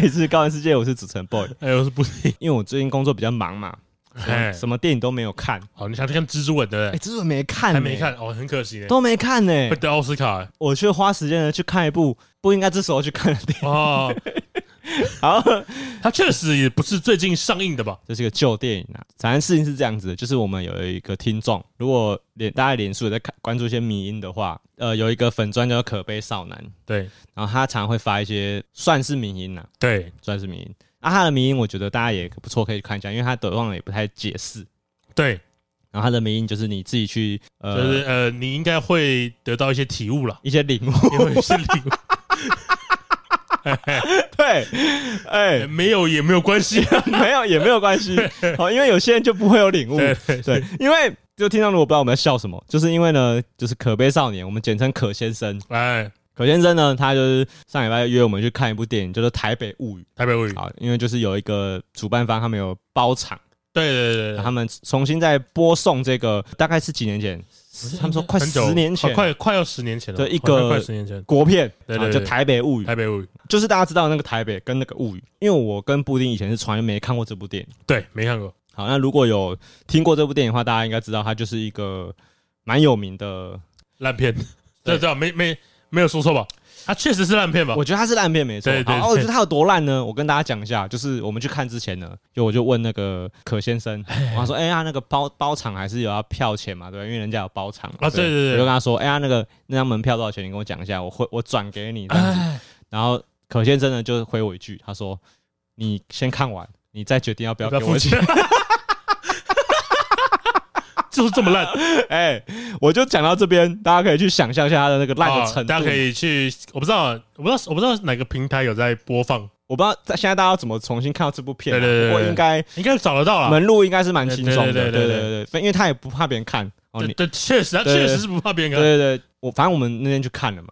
这里是高玩世界，我是主持人 boy，哎，我是布丁，因为我最近工作比较忙嘛，什么电影都没有看。哦，你想去看蜘蛛人的？哎，蜘蛛人没看，还没看哦，很可惜，都没看呢，会得奥斯卡。我却花时间呢去看一部不应该这时候去看的电影哦。好，它确实也不是最近上映的吧？这是个旧电影啊。反正事情是这样子的，就是我们有一个听众，如果脸大家脸书也在看关注一些迷音的话，呃，有一个粉专叫可悲少男，对，然后他常常会发一些算是迷音呐，对，算是迷音。啊，他的迷音我觉得大家也不错，可以看一下，因为他的忘了也不太解释，对。然后他的迷因就是你自己去，呃，就是呃，你应该会得到一些体悟了，一些领悟，有一些领悟。对，哎，没有也没有关系，没有也没有关系，好，因为有些人就不会有领悟，对，因为就听到如果不知道我们在笑什么，就是因为呢，就是可悲少年，我们简称可先生，哎，可先生呢，他就是上礼拜约我们去看一部电影，叫做《台北物语》，台北物语，好，因为就是有一个主办方他们有包场，对对对，他们重新在播送这个，大概是几年前。他们说快十年前，快快要十年前了。对，一个快十年前国片，对对，就《台北物语》。台北物语就是大家知道那个台北跟那个物语，因为我跟布丁以前是从来没看过这部电影。对，没看过。好，那如果有听过这部电影的话，大家应该知道它就是一个蛮有名的烂片。对对，没没没有说错吧？它确实是烂片吧？我觉得它是烂片，没错。对对，我觉得它有多烂呢？我跟大家讲一下，就是我们去看之前呢，就我就问那个可先生，我说：“哎呀，那个包包场还是有要票钱嘛？对吧？因为人家有包场啊。”对对对，我就跟他说：“哎呀，那个那张门票多少钱？你跟我讲一下，我会我转给你。”然后可先生呢就回我一句，他说：“你先看完，你再决定要不要给我钱。”就是这么烂，哎，我就讲到这边，大家可以去想象一下它的那个烂的程度。大家可以去，我不知道，我不知道，我不知道哪个平台有在播放，我不知道现在大家要怎么重新看到这部片。对对对，我应该应该找得到了，门路应该是蛮轻松的。对对对对，因为他也不怕别人看。哦，对，确实，他确实是不怕别人看。对对对，我反正我们那天去看了嘛。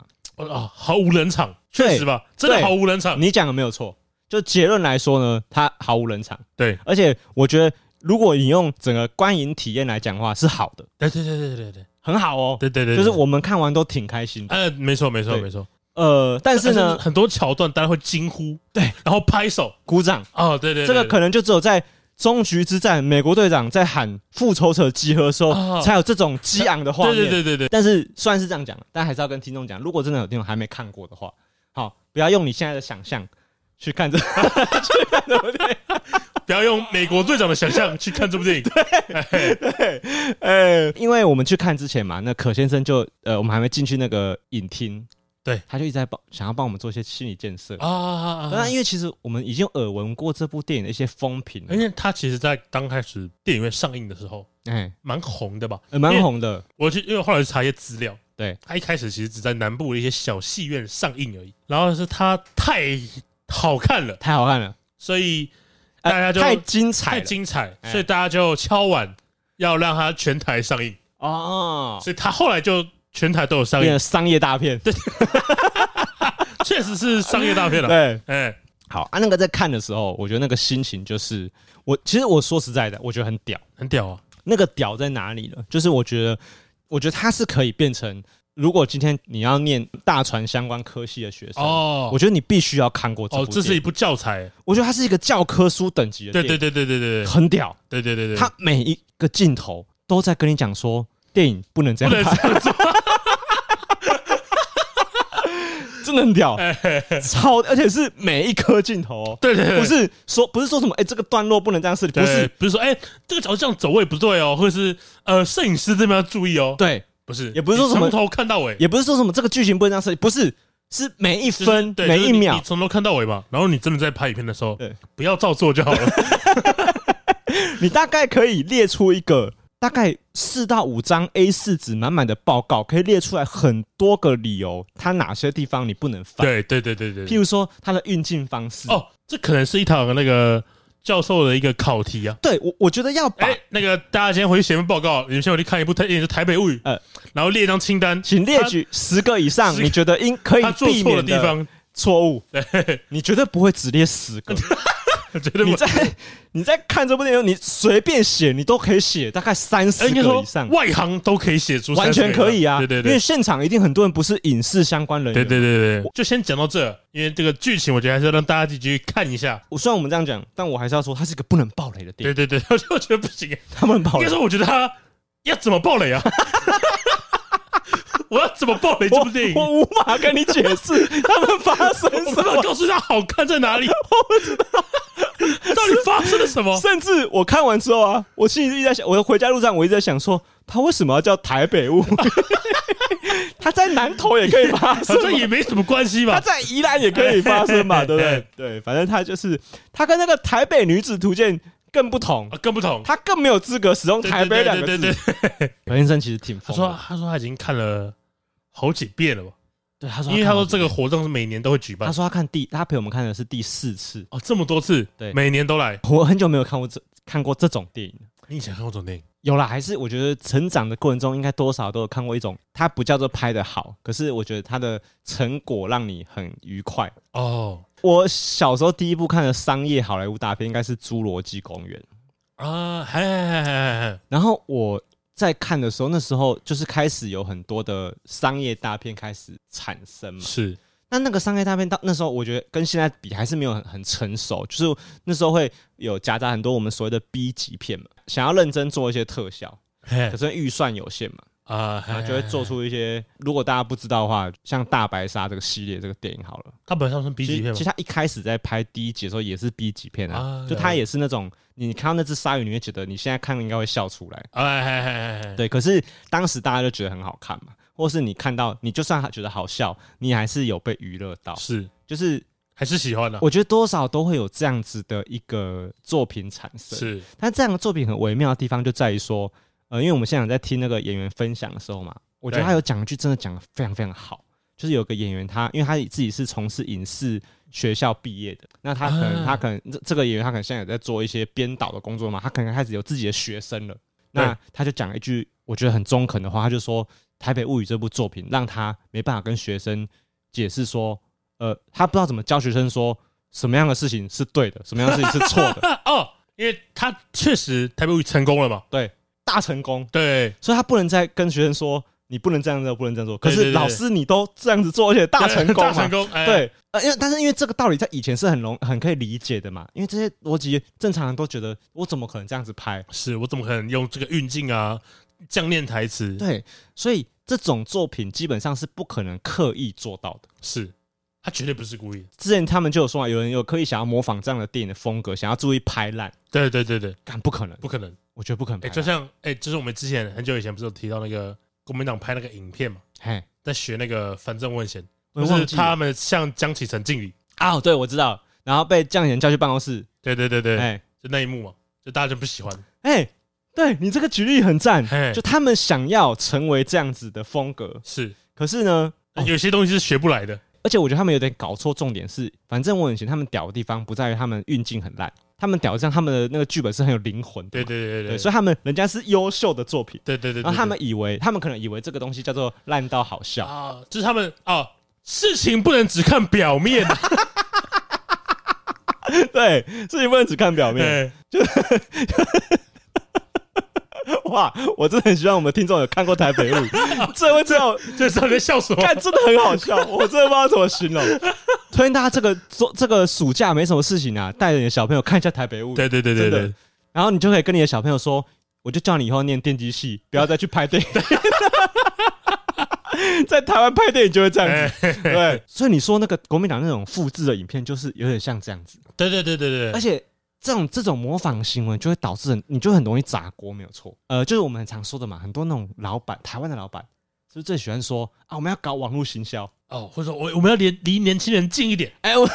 啊，毫无冷场，确实吧，真的毫无冷场。你讲的没有错，就结论来说呢，他毫无冷场。对，而且我觉得。如果你用整个观影体验来讲的话，是好的。对对对对对对，很好哦。对对对，就是我们看完都挺开心的。呃，没错没错没错。呃，但是呢，很多桥段大家会惊呼，对，然后拍手鼓掌。哦，对对，这个可能就只有在终局之战，美国队长在喊复仇者集合的时候，才有这种激昂的画面。对对对对。但是虽然是这样讲，但还是要跟听众讲，如果真的有听众还没看过的话，好，不要用你现在的想象去看这，去看对不对？不要用美国队长的想象去看这部电影。对对，呃，因为我们去看之前嘛，那可先生就呃，我们还没进去那个影厅，对，他就一直在帮想要帮我们做一些心理建设啊啊啊！那因为其实我们已经耳闻过这部电影的一些风评，因为他其实，在刚开始电影院上映的时候，哎，蛮红的吧？蛮红的。我去，因为后来去查一些资料，对，他一开始其实只在南部的一些小戏院上映而已，然后是他太好看了，太好看了，所以。大家就太精彩，太精彩，所以大家就敲碗要让它全台上映哦。所以他后来就全台都有上映，商业大片。对，确实是商业大片了。对，哎，好啊。那个在看的时候，我觉得那个心情就是，我其实我说实在的，我觉得很屌，很屌啊。那个屌在哪里呢？就是我觉得，我觉得它是可以变成。如果今天你要念大船相关科系的学生哦，我觉得你必须要看过这部。哦，这是一部教材。我觉得它是一个教科书等级的。对对对对对对，很屌。对对对对，它每一个镜头都在跟你讲说，电影不能这样拍。真的很屌，超，而且是每一颗镜头。对对对，不是说不是说什么，哎，这个段落不能这样设计，不是不是说，哎，这个角度这样走位不对哦，或者是呃，摄影师这边要注意哦。对。不是，也不是说什么从头看到尾，也不是说什么这个剧情不能这样设计，不是，是每一分每一秒，从头看到尾嘛。然后你真的在拍影片的时候，对，不要照做就好了。你大概可以列出一个大概四到五张 A 四纸满满的报告，可以列出来很多个理由，它哪些地方你不能放。对对对对对，譬如说它的运镜方式。哦，这可能是一套那个。教授的一个考题啊，对我我觉得要把、欸、那个大家先回去写份报告，你们先回去看一部台电影《台北物语》，呃，然后列一张清单，请列举十个以上你觉得应可以避免的地方。错误，对，你绝对不会只列十个，绝对不。你在 你在看这部电影，你随便写，你都可以写大概三十个以上，外行都可以写出，完全可以啊。对对对，因为现场一定很多人不是影视相关人员。对对对对，就先讲到这，因为这个剧情，我觉得还是要让大家自己去看一下。我虽然我们这样讲，但我还是要说，它是一个不能爆雷的电影。对对对，我就觉得不行，他不能爆雷。应该说，我觉得他要怎么爆雷啊？我要怎么爆雷这部电影？我，我无法跟你解释 他们发生什么。告诉他好看在哪里？我不知道到底发生了什么。甚至我看完之后啊，我心里一直在想，我回家路上我一直在想说，他为什么要叫台北雾？他在南投也可以发生，这也没什么关系吧？他在宜兰也可以发生嘛，对不对？对，反正他就是他跟那个台北女子图鉴。更不同，更不同，他更没有资格使用“台北”两个字。何先生其实挺，他说，他说他已经看了好几遍了吧？对，他说，因为他说这个活动是每年都会举办。他说他看第，他陪我们看的是第四次哦，这么多次，对，每年都来。我很久没有看过这看过这种电影。你以前看过这种电影？有啦，还是我觉得成长的过程中，应该多少都有看过一种，它不叫做拍的好，可是我觉得它的成果让你很愉快哦。我小时候第一部看的商业好莱坞大片，应该是《侏罗纪公园》啊，嘿嘿嘿嘿。然后我在看的时候，那时候就是开始有很多的商业大片开始产生嘛。是，那那个商业大片到那时候，我觉得跟现在比还是没有很很成熟，就是那时候会有夹杂很多我们所谓的 B 级片嘛，想要认真做一些特效，可是预算有限嘛。啊，就会做出一些。如果大家不知道的话，像《大白鲨》这个系列这个电影好了，它本身是 B 级片。其实它一开始在拍第一集的时候也是 B 级片啊，就它也是那种你看到那只鲨鱼，你会觉得你现在看应该会笑出来。哎，对。可是当时大家就觉得很好看嘛，或是你看到你就算觉得好笑，你还是有被娱乐到，是，就是还是喜欢的。我觉得多少都会有这样子的一个作品产生。是，但这样的作品很微妙的地方就在于说，呃，因为我们现场在听那个演员分享的时候嘛。我觉得他有讲一句真的讲的非常非常好，就是有个演员他，因为他自己是从事影视学校毕业的，那他可能他可能这这个演员他可能现在也在做一些编导的工作嘛，他可能开始有自己的学生了，那他就讲一句我觉得很中肯的话，他就说《台北物语》这部作品让他没办法跟学生解释说，呃，他不知道怎么教学生说什么样的事情是对的，什么样的事情是错的 哦，因为他确实《台北物语》成功了嘛，对，大成功，对，所以他不能再跟学生说。你不能这样做，不能这样做。可是老师，你都这样子做，而且大成功嘛？大成功，哎、对。呃，因为但是因为这个道理在以前是很容很可以理解的嘛。因为这些逻辑正常人都觉得，我怎么可能这样子拍？是我怎么可能用这个运镜啊，这样念台词？对，所以这种作品基本上是不可能刻意做到的。是，他绝对不是故意的。之前他们就有说啊，有人有刻意想要模仿这样的电影的风格，想要注意拍烂。对对对对，敢不可能，不可能，我觉得不可能。哎、欸，就像哎、欸，就是我们之前很久以前不是有提到那个。国民党拍那个影片嘛，嘿，在学那个反正问贤，就是他们向江启臣敬礼啊，对，我知道，然后被江启臣叫去办公室，对对对对，哎，就那一幕嘛，就大家就不喜欢，哎，对你这个举例很赞，就他们想要成为这样子的风格，是，可是呢，有些东西是学不来的，而且我觉得他们有点搞错重点是，反正我很嫌他们屌的地方不在于他们运镜很烂。他们屌，像他们的那个剧本是很有灵魂的，对对对对，所以他们人家是优秀的作品，对对对，然后他们以为，他们可能以为这个东西叫做烂到好笑。啊，就是他们哦，事情不能只看表面，对，事情不能只看表面，就。哇！我真的很希望我们听众有看过《台北物语》，这会知道这是在笑什么？看真的很好笑，我真的不知道怎么形容。推荐大家这个做这个暑假没什么事情啊，带着你的小朋友看一下《台北物语》。对对对对对。然后你就可以跟你的小朋友说，我就叫你以后念电机系，不要再去拍电影。在台湾拍电影就会这样子。对，所以你说那个国民党那种复制的影片，就是有点像这样子。对对对对对。而且。这种这种模仿行为就会导致你就很容易砸锅，没有错。呃，就是我们很常说的嘛，很多那种老板，台湾的老板是不是最喜欢说啊，我们要搞网络行销。哦，或者说我我们要离离年轻人近一点，哎，我，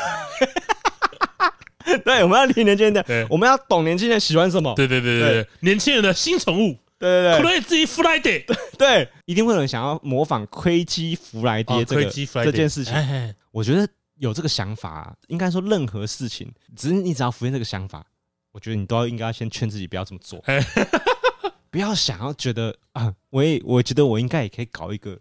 对，我们要离年轻人点，我们要懂年轻人喜欢什么，对对对对，年轻人的新宠物，对对对，Crazy Friday，对，一定会有人想要模仿 Crazy Friday 这个这件事情，我觉得。有这个想法、啊，应该说任何事情，只是你只要浮现这个想法，我觉得你都要应该要先劝自己不要这么做。不要想要觉得啊，我也我觉得我应该也可以搞一个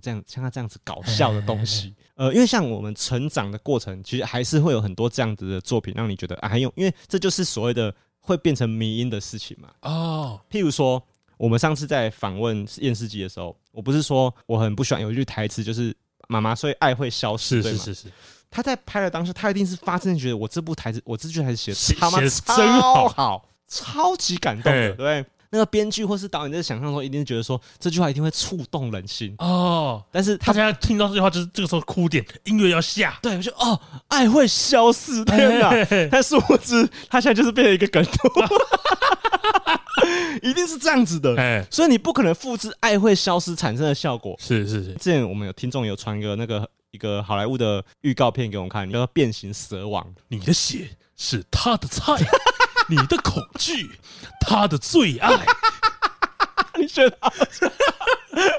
这样像他这样子搞笑的东西。呃，因为像我们成长的过程，其实还是会有很多这样子的作品，让你觉得啊，还有，因为这就是所谓的会变成迷因的事情嘛。哦，譬如说，我们上次在访问验世姬的时候，我不是说我很不喜欢有一句台词，就是“妈妈，所以爱会消失”，是是是是。他在拍的当时，他一定是发自觉得我这部台词，我这句台词写的他妈真好，好，超级感动的，对。那个编剧或是导演在想象中，一定觉得说这句话一定会触动人心哦。但是他现在听到这句话，就是这个时候哭点，音乐要下，对，我就哦，爱会消失，天哪！但殊不知，他现在就是变成一个梗图，一定是这样子的。所以你不可能复制爱会消失产生的效果。是是是。之前我们有听众有传一个那个一个好莱坞的预告片给我们看，叫做《变形蛇王》，你的血是他的菜。你的恐惧，他的最爱。你觉得？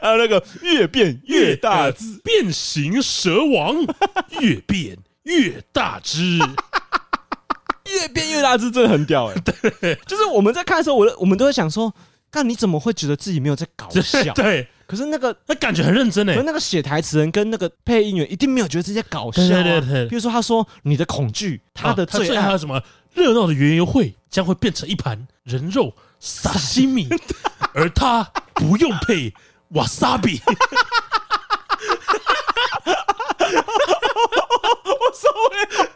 还有那个越变越大只变形蛇王，越变越大只，越变越大只，真的很屌哎！对，就是我们在看的时候，我我们都会想说，看你怎么会觉得自己没有在搞笑？对。可是那个那感觉很认真哎，那个写台词人跟那个配音员一定没有觉得这些搞笑啊。对对对，比如说他说你的恐惧，他的最爱什么？热闹的园游会将会变成一盘人肉沙西米，而他不用配瓦萨比。收嘞！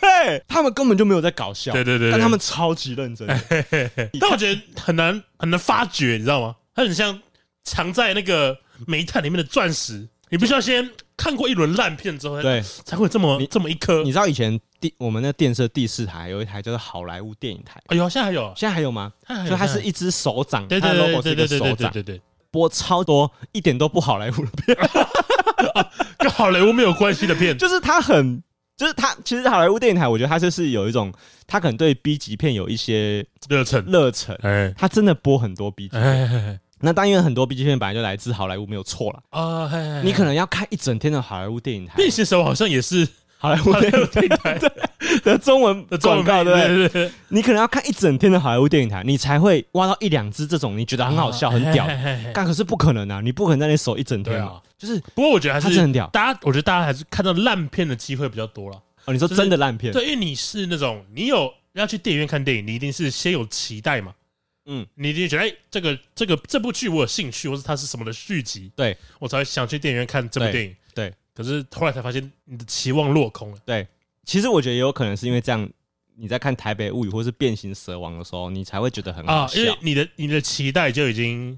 对，他们根本就没有在搞笑，对对对，但他们超级认真。但我觉得很难很难发掘，你知道吗？它很像藏在那个煤炭里面的钻石，你必须要先看过一轮烂片之后，对，才会这么这么一颗。你知道以前第我们那电视第四台有一台叫做好莱坞电影台，哎呦，现在还有，现在还有吗？就它是一只手掌，对对对对对对对对。播超多一点都不好莱坞的片，跟好莱坞没有关系的片，就是他很，就是他其实好莱坞电影台，我觉得他就是有一种，他可能对 B 级片有一些热忱。热忱，哎，他真的播很多 B 级片。那当然，很多 B 级片本来就来自好莱坞，没有错了啊。你可能要看一整天的好莱坞电影台。变形蛇王好像也是好莱坞电影台 的中文的广告，对不对？你可能要看一整天的好莱坞电影台，你才会挖到一两只这种你觉得很好笑、很屌。但可是不可能啊，你不可能在那守一整天啊。就是，不过我觉得还是很屌。大家，我觉得大家还是看到烂片的机会比较多了。哦，你说真的烂片？对，因为你是那种你有要去电影院看电影，你一定是先有期待嘛。嗯，你一定觉得哎、欸，这个这个这部剧我有兴趣，或是它是什么的续集，对我才想去电影院看这部电影。可是后来才发现你的期望落空了。对，其实我觉得也有可能是因为这样，你在看《台北物语》或是《变形蛇王》的时候，你才会觉得很好笑，啊、因为你的你的期待就已经，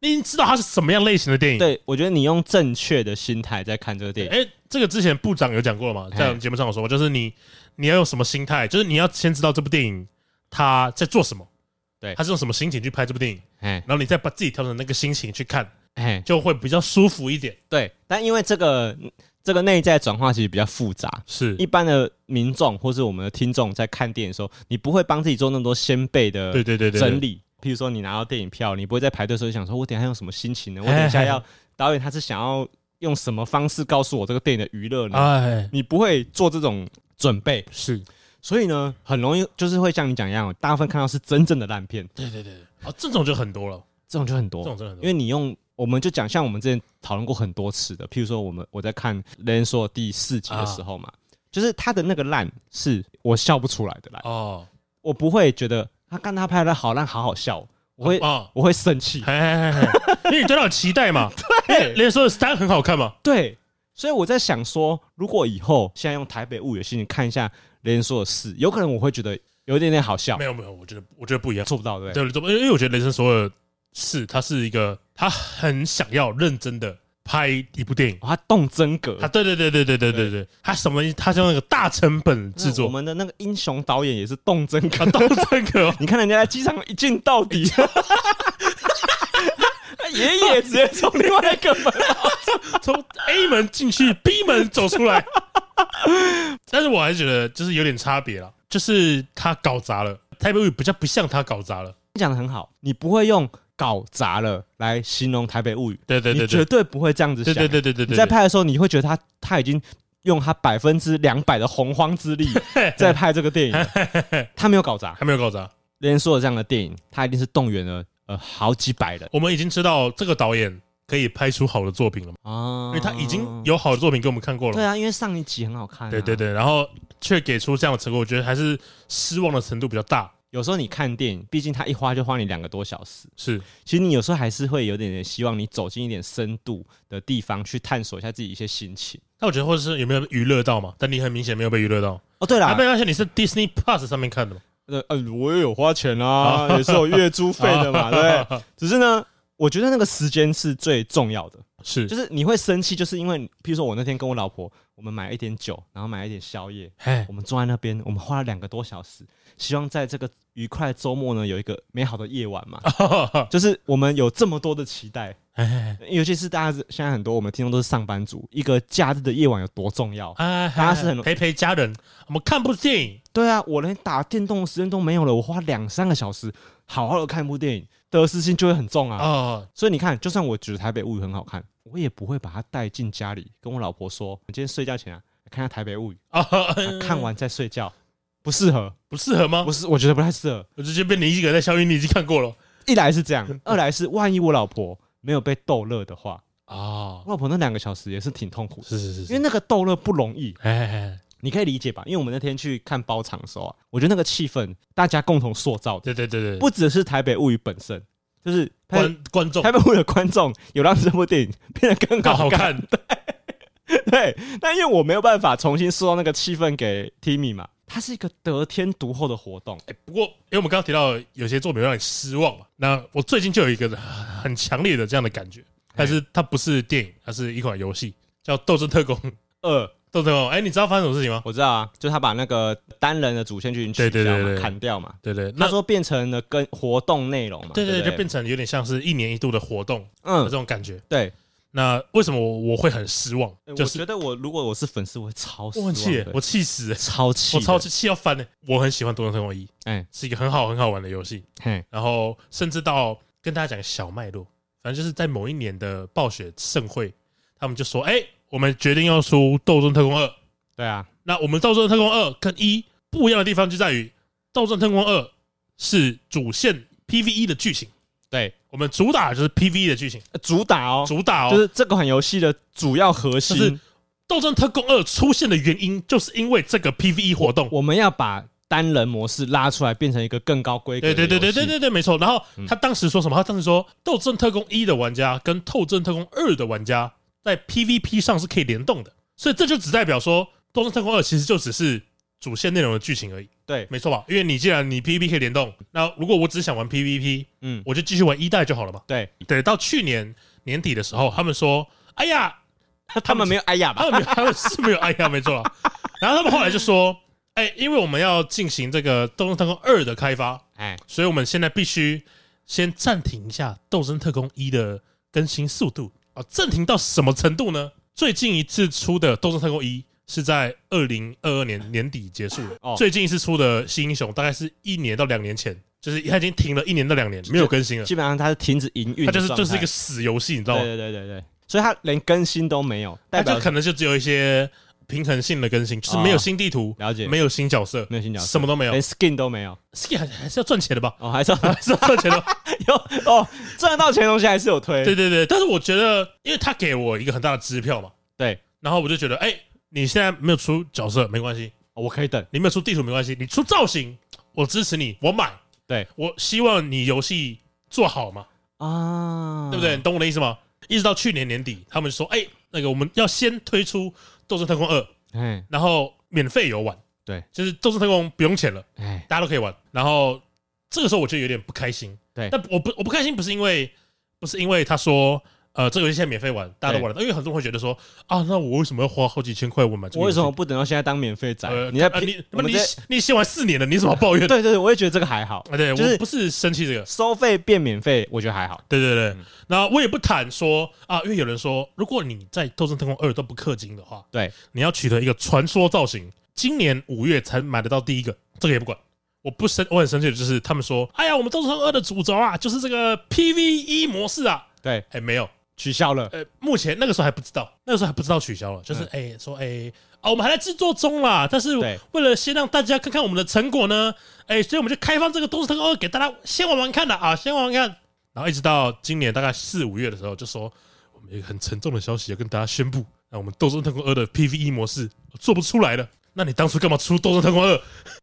你已经知道它是什么样类型的电影。对，我觉得你用正确的心态在看这个电影。哎、欸，这个之前部长有讲过了嘛，在我们节目上有说过，就是你你要用什么心态，就是你要先知道这部电影他在做什么。对，他是用什么心情去拍这部电影？然后你再把自己调整那个心情去看，就会比较舒服一点。对，但因为这个这个内在转化其实比较复杂，是一般的民众或是我们的听众在看电影的时候，你不会帮自己做那么多先辈的对对对整理。譬如说，你拿到电影票，你不会在排队的时候想说，我等下用什么心情呢？我等一下要 导演他是想要用什么方式告诉我这个电影的娱乐呢？哎你不会做这种准备，是。所以呢，很容易就是会像你讲一样，大部分看到是真正的烂片。对对对，啊，这种就很多了，这种就很多，这种真的很多。因为你用，我们就讲，像我们之前讨论过很多次的，譬如说，我们我在看《雷神索尔》第四集的时候嘛，啊、就是他的那个烂是我笑不出来的烂哦，我不会觉得他看他拍的好烂，好好笑，我会、啊、我会生气，因为你对他有期待嘛。对，雷神索尔三很好看嘛。对，所以我在想说，如果以后现在用台北物语心情看一下。雷神索尔四，有可能我会觉得有一点点好笑。没有没有，我觉得我觉得不一样，做不到对不对？因为我觉得雷神索尔四，它是一个他很想要认真的拍一部电影，他动真格，他对对对对对对对对，他什么？他像那个大成本制作。我们的那个英雄导演也是动真格，动真格。你看人家在机场一镜到底，爷爷直接从另外一个门从 A 门进去，B 门走出来。但是我还是觉得就是有点差别了，就是他搞砸了，台北比较不像他搞砸了。你讲的很好，你不会用搞砸了来形容台北物语，对对对，绝对不会这样子想。对对对对对，你在拍的时候，你会觉得他他已经用他百分之两百的洪荒之力 在拍这个电影，他没有搞砸，他没有搞砸。连说的这样的电影，他一定是动员了呃好几百人。我们已经知道这个导演可以拍出好的作品了嘛？啊，因为他已经有好的作品给我们看过了。对啊，因为上一集很好看。对对对，然后却给出这样的成果，我觉得还是失望的程度比较大。有时候你看电影，毕竟它一花就花你两个多小时。是，其实你有时候还是会有点点希望你走进一点深度的地方去探索一下自己一些心情。那我觉得，或者是有没有娱乐到嘛？但你很明显没有被娱乐到。哦，对了，没关系，你是 Disney Plus 上面看的嘛？呃，我也有花钱啊，也是有月租费的嘛，对不对？只是呢，我觉得那个时间是最重要的。是，就是你会生气，就是因为，譬如说我那天跟我老婆，我们买一点酒，然后买一点宵夜，我们坐在那边，我们花了两个多小时。希望在这个愉快的周末呢，有一个美好的夜晚嘛，就是我们有这么多的期待，尤其是大家现在很多我们听众都是上班族，一个假日的夜晚有多重要？大家是很陪陪家人，我们看部电影。对啊，我连打电动的时间都没有了，我花两三个小时好好的看部电影，得失心就会很重啊。所以你看，就算我觉得台北物语很好看，我也不会把它带进家里，跟我老婆说，我今天睡觉前啊，看下台北物语，啊看完再睡觉。不适合，不适合吗？不是，我觉得不太适合。我直接被你一个人在消音，你已经看过了。一来是这样，二来是万一我老婆没有被逗乐的话啊，我老婆那两个小时也是挺痛苦的。是是是，因为那个逗乐不容易。哎，你可以理解吧？因为我们那天去看包场的时候啊，我觉得那个气氛大家共同塑造的。对对对对，不只是台北物语本身，就是观观众，台北物语的观众有让这部电影变得更好看。对对，但因为我没有办法重新塑造那个气氛给 Timmy 嘛。它是一个得天独厚的活动，哎，不过因为我们刚刚提到有些作品让你失望嘛，那我最近就有一个很强烈的这样的感觉，但是它不是电影，它是一款游戏，叫《斗争特工二》。斗阵特攻，哎，你知道发生什么事情吗？我知道啊，就他把那个单人的主线剧情取消嘛，砍掉嘛，对对，他说变成了跟活动内容嘛，对对，就变成有点像是一年一度的活动，嗯，这种感觉，对。那为什么我我会很失望？就是觉得我如果我是粉丝，我会超失望，我气死，超气，我超气，气要翻呢。我很喜欢《多人特攻一》，哎，是一个很好很好玩的游戏。然后甚至到跟大家讲小脉络，反正就是在某一年的暴雪盛会，他们就说：“哎，我们决定要出《斗争特工二》。”对啊，那我们《斗争特工二》跟一不一样的地方就在于，《斗争特工二》是主线 PVE 的剧情。对，我们主打就是 PVE 的剧情，主打哦，主打哦，就是这款游戏的主要核心。《是斗争特工二》出现的原因，就是因为这个 PVE 活动，我们要把单人模式拉出来，变成一个更高规格。对对对对对对对，没错。然后他当时说什么？他当时说，《斗争特工一》的玩家跟《斗争特工二》的玩家在 PVP 上是可以联动的，所以这就只代表说，《斗阵特工二》其实就只是。主线内容的剧情而已，对，没错吧？因为你既然你 PVP 可以联动，那如果我只想玩 PVP，嗯，我就继续玩一代就好了嘛。对对，到去年年底的时候，他们说：“哎呀，他们没有哎呀吧？他们他们是没有哎呀，没错。”然后他们后来就说：“哎，因为我们要进行这个《斗阵特工二》的开发，哎，所以我们现在必须先暂停一下《斗争特工一》的更新速度啊！暂停到什么程度呢？最近一次出的《斗争特工一》。”是在二零二二年 年底结束的。哦，最近一次出的新英雄大概是一年到两年前，就是他已经停了一年到两年没有更新了。基本上它是停止营运，它就是就是一个死游戏，你知道吗？对对对对，所以它连更新都没有，它就可能就只有一些平衡性的更新，就是没有新地图，了解，没有新角色，没有新角色，什么都没有，连 skin 都没有，skin 还还是要赚钱的吧？哦，还是要 还是要赚钱的，有哦，赚到钱的东西还是有推。对对对，但是我觉得，因为他给我一个很大的支票嘛，对，然后我就觉得，哎。你现在没有出角色没关系，我可以等。你没有出地图没关系，你出造型我支持你，我买。对，我希望你游戏做好嘛，啊，对不对？你懂我的意思吗？一直到去年年底，他们说，哎，那个我们要先推出《斗士特工二》，哎，然后免费游玩，对，就是《斗士特工》不用钱了，哎，大家都可以玩。然后这个时候我就有点不开心，对，但我不我不开心不是因为不是因为他说。呃，这个游戏现在免费玩，大家都玩得到，因为很多人会觉得说啊，那我为什么要花好几千块我买这个？我为什么不等到现在当免费仔？你在你你你先玩四年了，你怎么抱怨？对对对，我也觉得这个还好。啊对，我不是生气这个收费变免费，我觉得还好。对对对，那我也不谈说啊，因为有人说，如果你在《斗阵特攻二》都不氪金的话，对，你要取得一个传说造型，今年五月才买得到第一个，这个也不管。我不生，我很生气的就是他们说，哎呀，我们《斗阵特攻二》的主轴啊，就是这个 PVE 模式啊。对，哎没有。取消了，呃，目前那个时候还不知道，那个时候还不知道取消了，就是哎、说哎，哦，我们还在制作中啦，但是为了先让大家看看我们的成果呢，哎、欸，所以我们就开放这个《斗阵特工二》给大家先玩玩看的啊，先玩玩看。然后一直到今年大概四五月的时候，就说我们有一个很沉重的消息要跟大家宣布，那我们《斗争特工二》的 PVE 模式做不出来了。那你当初干嘛出《斗争特工二》？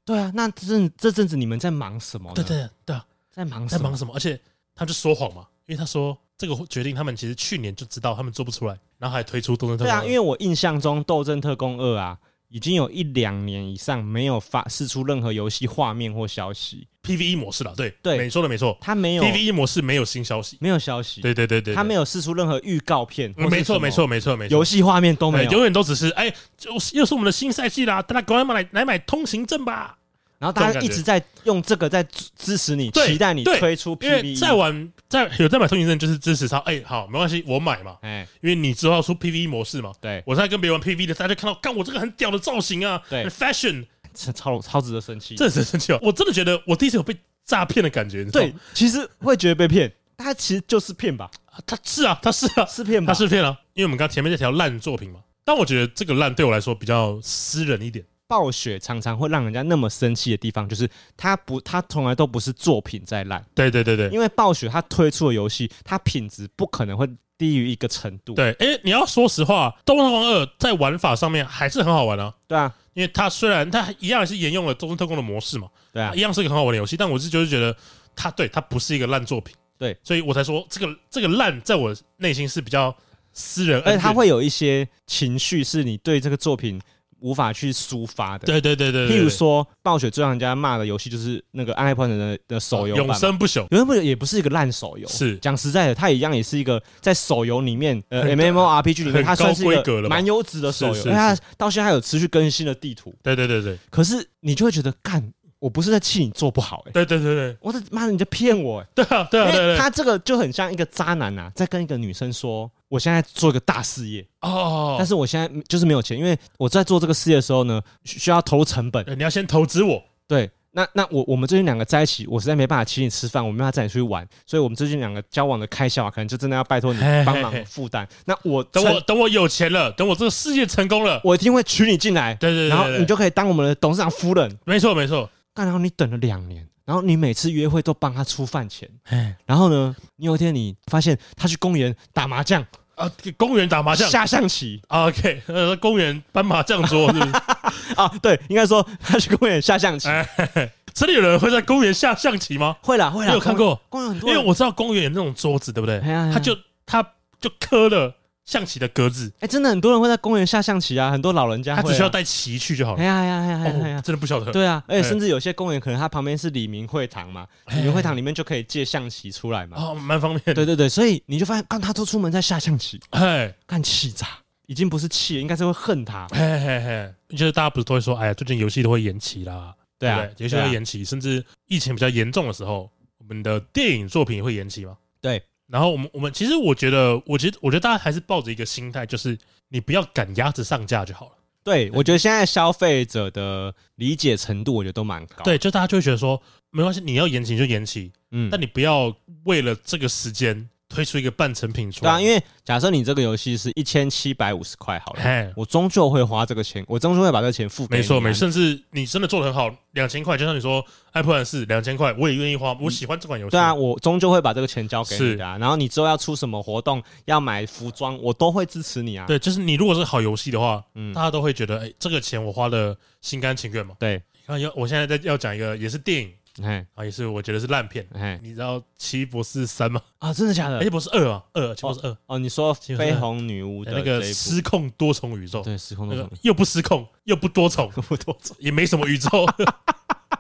对啊，那这阵这阵子你们在忙什么？对对对啊，在忙在忙什么？而且他就说谎嘛，因为他说这个决定他们其实去年就知道他们做不出来，然后还推出《斗争特工》。对啊，因为我印象中《斗争特工二》啊。已经有一两年以上没有发试出任何游戏画面或消息，PVE 模式了，对对，你说的没错，他没有 PVE 模式没有新消息，没有消息，对对对对，他没有试出任何预告片，没错没错没错没错，游戏画面都没有，永远都只是哎，就又是我们的新赛季啦，大家赶快买来买通行证吧。然后大家一直在用这个在支持你，期待你推出 PVE。因为再玩再有再买通行证就是支持他。哎，好，没关系，我买嘛。哎，因为你之后要出 PVE 模式嘛。对，我在跟别人玩 PVE 的，大家就看到，干我这个很屌的造型啊，对，fashion，超超值得生气，真的很生气哦！我真的觉得我第一次有被诈骗的感觉。对，其实会觉得被骗，他其实就是骗吧？他是啊，他是啊，是骗吧？他是骗啊！因为我们刚前面那条烂作品嘛，但我觉得这个烂对我来说比较私人一点。暴雪常常会让人家那么生气的地方，就是它不，它从来都不是作品在烂。对对对对，因为暴雪它推出的游戏，它品质不可能会低于一个程度。对，哎，你要说实话，《斗争特工二》在玩法上面还是很好玩啊。对啊，因为它虽然它一样是沿用了《斗争特工》的模式嘛，对啊，一样是一个很好玩的游戏，但我是就是觉得它对它不是一个烂作品。对，所以我才说这个这个烂在我内心是比较私人，而且它会有一些情绪，是你对这个作品。无法去抒发的，对对对对，对。譬如说，暴雪最让人家骂的游戏就是那个《暗黑破坏神》的的手游版，永生不朽。永生不朽也不是一个烂手游，是讲实在的，它一样也是一个在手游里面，呃，MMORPG 里面，它算是一个蛮优质的手游，因为它到现在还有持续更新的地图。对对对对。可是你就会觉得，干，我不是在气你做不好，哎，对对对对，我的妈，你在骗我，哎，对啊对啊对。他这个就很像一个渣男呐，在跟一个女生说。我现在做一个大事业哦，但是我现在就是没有钱，因为我在做这个事业的时候呢，需要投入成本。你要先投资我，对，那那我我们最近两个在一起，我实在没办法请你吃饭，我没办法带你出去玩，所以我们最近两个交往的开销啊，可能就真的要拜托你帮忙负担。那我等我等我有钱了，等我这个事业成功了，我一定会娶你进来。对对对，然后你就可以当我们的董事长夫人。没错没错，但然后你等了两年，然后你每次约会都帮他出饭钱，然后呢，你有一天你发现他去公园打麻将。啊，公园打麻将、下象棋。OK，呃，公园搬麻将桌是不是？啊，对，应该说他去公园下象棋。真的有人会在公园下象棋吗？会啦，会啦。你有看过公园很多，因为我知道公园有那种桌子，对不对？他就他就磕了。象棋的格子，哎，真的很多人会在公园下象棋啊，很多老人家，他只需要带棋去就好了。哎呀哎呀哎呀哎呀，真的不晓得。对啊，而且甚至有些公园可能它旁边是李明会堂嘛，李明会堂里面就可以借象棋出来嘛。哦，蛮方便。对对对，所以你就发现，刚他都出门在下象棋，哎，干气炸，已经不是气，应该是会恨他。嘿嘿嘿，就是大家不是都会说，哎呀，最近游戏都会延期啦，对啊，游戏会延期，甚至疫情比较严重的时候，我们的电影作品也会延期吗。对。然后我们我们其实我觉得，我觉得我觉得大家还是抱着一个心态，就是你不要赶鸭子上架就好了。对，我觉得现在消费者的理解程度，我觉得都蛮高。对，就大家就会觉得说，没关系，你要延期就延期，嗯，但你不要为了这个时间。推出一个半成品出来，对啊，因为假设你这个游戏是一千七百五十块好了，我终究会花这个钱，我终究会把这个钱付给你。没错，没错，甚至你真的做的很好，两千块，就像你说《爱破坏四》两千块，我也愿意花，我喜欢这款游戏。对啊，我终究会把这个钱交给你的啊。然后你之后要出什么活动，要买服装，我都会支持你啊。对，就是你如果是好游戏的话，嗯，大家都会觉得，哎，这个钱我花的心甘情愿嘛。对，然后要我现在在要讲一个，也是电影。哎，啊，也是，我觉得是烂片。哎，你知道《奇异博士三》吗？啊，真的假的？奇异博士二啊，二，奇异博士二。哦，你说绯红女巫的那个失控多重宇宙？对，失控多重，又不失控，又不多重，不多重，也没什么宇宙，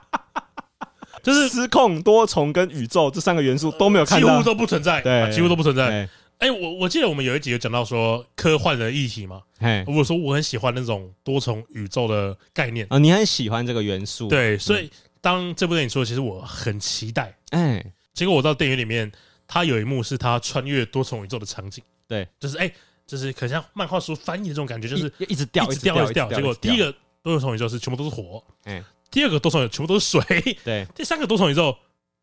就是失控多重跟宇宙这三个元素都没有看到，几乎都不存在，对，几乎都不存在。哎，我我记得我们有一集有讲到说科幻的议题嘛。哎，我说我很喜欢那种多重宇宙的概念啊，你很喜欢这个元素，对，所以。当这部电影出的，其实我很期待。哎，结果我到电影里面，它有一幕是他穿越多重宇宙的场景。对，就是哎，就是可像漫画书翻译的这种感觉，就是一直掉，一直掉，一直掉。结果第一个多重宇宙是全部都是火，哎，第二个多重宇宙全部都是水，对，第三个多重宇宙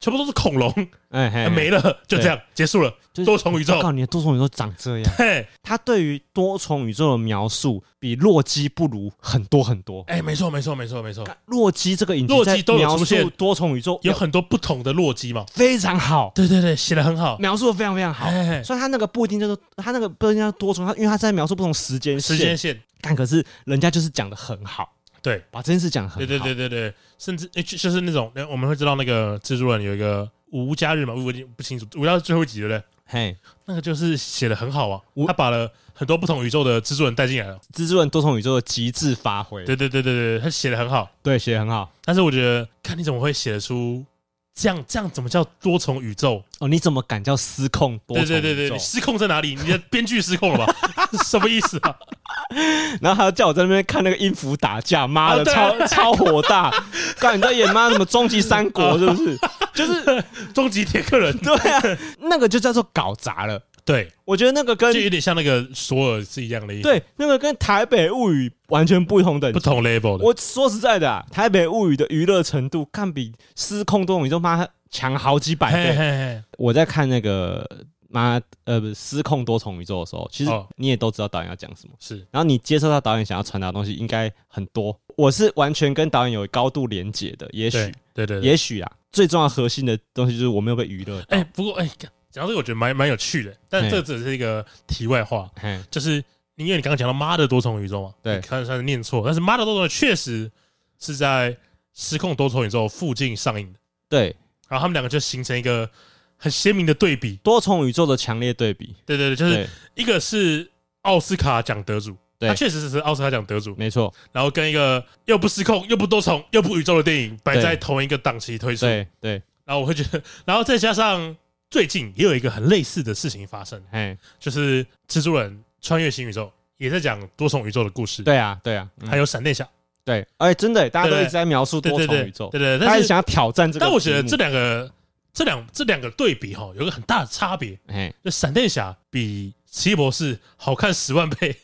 全部都是恐龙，哎，没了，就这样结束了。多重宇宙，我告诉你，多重宇宙长这样。对，他对于多重宇宙的描述比洛基不如很多很多。哎，没错，没错，没错，没错。洛基这个影集，洛基都有出现多重宇宙，有很多不同的洛基嘛，非常好。对对对，写的很好，描述的非常非常好。所以他那个不一定就是他那个不一定要多重，他因为他在描述不同时间时间线，但可是人家就是讲的很好。对，把这件事讲很好。对对对对对，甚至诶，就是那种我们会知道那个蜘蛛人有一个无家日嘛，我不清楚，无家最后一集对不对？嘿，那个就是写的很好啊，他把了很多不同宇宙的蜘蛛人带进来了，蜘蛛人多重宇宙的极致发挥。对对对对对，他写的很好，对，写的很好。但是我觉得，看你怎么会写得出这样这样，怎么叫多重宇宙？哦，你怎么敢叫失控多重宇宙？对对对对，失控在哪里？你的编剧失控了吧？什么意思啊？然后他就叫我在那边看那个音符打架，妈的，超超火大！刚你在演妈什么终极三国是不是？就是终极铁克人，对啊，那个就叫做搞砸了。对，我觉得那个跟就有点像那个索尔是一样的意思。对，那个跟台北物语完全不同的不同 level 的。我说实在的啊，台北物语的娱乐程度，看比失控多重宇宙妈强好几百倍。嘿嘿嘿，我在看那个。妈，呃，不，失控多重宇宙的时候，其实你也都知道导演要讲什么，是。然后你接受到导演想要传达的东西，应该很多。我是完全跟导演有高度连结的，也许，对对，也许啊，最重要核心的东西就是我没有被娱乐。哎，不过哎，讲到这个，我觉得蛮蛮有趣的，但这只是一个题外话。就是因为你刚刚讲到妈的多重宇宙嘛，对，可能算是念错，但是妈的多重宇宙确实是在失控多重宇宙附近上映的。对，然后他们两个就形成一个。很鲜明的对比，多重宇宙的强烈对比。对对对，就是一个是奥斯卡奖得主，他确实是奥斯卡奖得主，没错。然后跟一个又不失控又不多重又不宇宙的电影摆在同一个档期推出，对对。然后我会觉得，然后再加上最近也有一个很类似的事情发生，哎，就是蜘蛛人穿越新宇宙也在讲多重宇宙的故事。对啊，对啊，还有闪电侠，对，哎，真的，大家都一直在描述多重宇宙，对对，他是想要挑战这个。但我觉得这两个。这两这两个对比哈，有个很大的差别。哎，就闪电侠比奇异博士好看十万倍。